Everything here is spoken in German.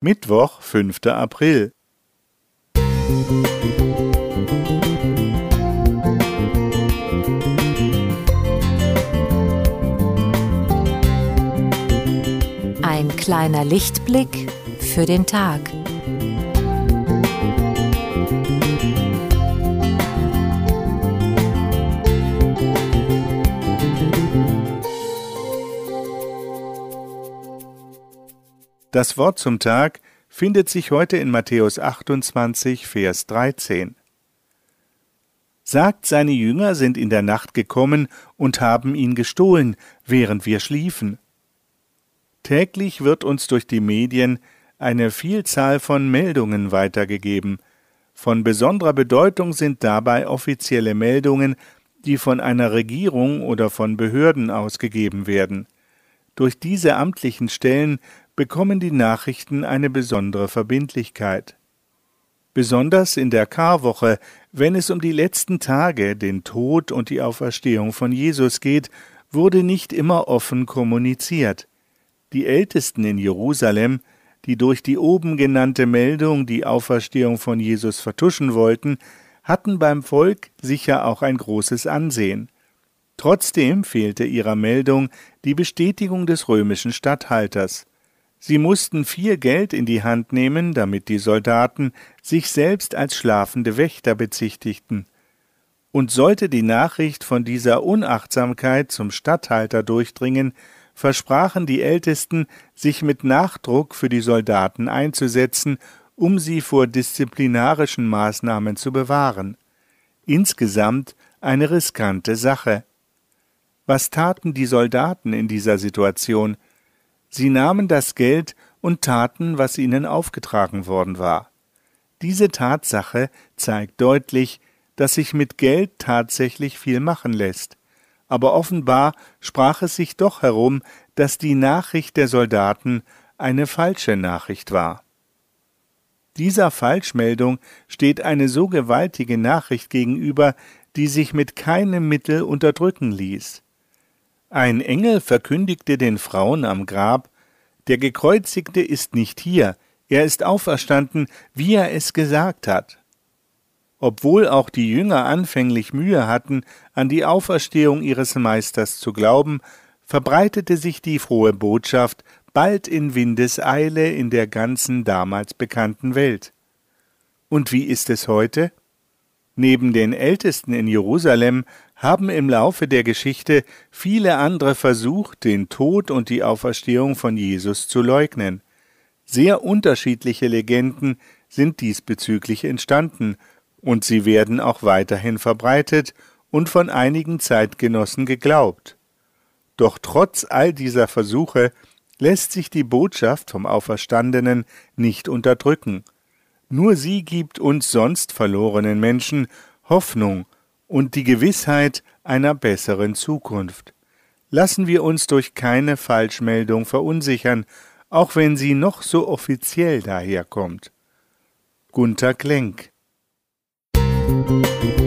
Mittwoch, 5. April. Ein kleiner Lichtblick für den Tag. Das Wort zum Tag findet sich heute in Matthäus 28, Vers 13. Sagt, seine Jünger sind in der Nacht gekommen und haben ihn gestohlen, während wir schliefen. Täglich wird uns durch die Medien eine Vielzahl von Meldungen weitergegeben. Von besonderer Bedeutung sind dabei offizielle Meldungen, die von einer Regierung oder von Behörden ausgegeben werden. Durch diese amtlichen Stellen bekommen die Nachrichten eine besondere Verbindlichkeit. Besonders in der Karwoche, wenn es um die letzten Tage, den Tod und die Auferstehung von Jesus geht, wurde nicht immer offen kommuniziert. Die Ältesten in Jerusalem, die durch die oben genannte Meldung die Auferstehung von Jesus vertuschen wollten, hatten beim Volk sicher auch ein großes Ansehen. Trotzdem fehlte ihrer Meldung die Bestätigung des römischen Statthalters. Sie mussten viel Geld in die Hand nehmen, damit die Soldaten sich selbst als schlafende Wächter bezichtigten. Und sollte die Nachricht von dieser Unachtsamkeit zum Statthalter durchdringen, versprachen die Ältesten, sich mit Nachdruck für die Soldaten einzusetzen, um sie vor disziplinarischen Maßnahmen zu bewahren. Insgesamt eine riskante Sache. Was taten die Soldaten in dieser Situation? Sie nahmen das Geld und taten, was ihnen aufgetragen worden war. Diese Tatsache zeigt deutlich, dass sich mit Geld tatsächlich viel machen lässt. Aber offenbar sprach es sich doch herum, dass die Nachricht der Soldaten eine falsche Nachricht war. Dieser Falschmeldung steht eine so gewaltige Nachricht gegenüber, die sich mit keinem Mittel unterdrücken ließ. Ein Engel verkündigte den Frauen am Grab, der Gekreuzigte ist nicht hier, er ist auferstanden, wie er es gesagt hat. Obwohl auch die Jünger anfänglich Mühe hatten, an die Auferstehung ihres Meisters zu glauben, verbreitete sich die frohe Botschaft bald in Windeseile in der ganzen damals bekannten Welt. Und wie ist es heute? Neben den Ältesten in Jerusalem haben im Laufe der Geschichte viele andere versucht, den Tod und die Auferstehung von Jesus zu leugnen. Sehr unterschiedliche Legenden sind diesbezüglich entstanden, und sie werden auch weiterhin verbreitet und von einigen Zeitgenossen geglaubt. Doch trotz all dieser Versuche lässt sich die Botschaft vom Auferstandenen nicht unterdrücken. Nur sie gibt uns sonst verlorenen Menschen Hoffnung und die Gewissheit einer besseren Zukunft. Lassen wir uns durch keine Falschmeldung verunsichern, auch wenn sie noch so offiziell daherkommt. Gunther Klenk Musik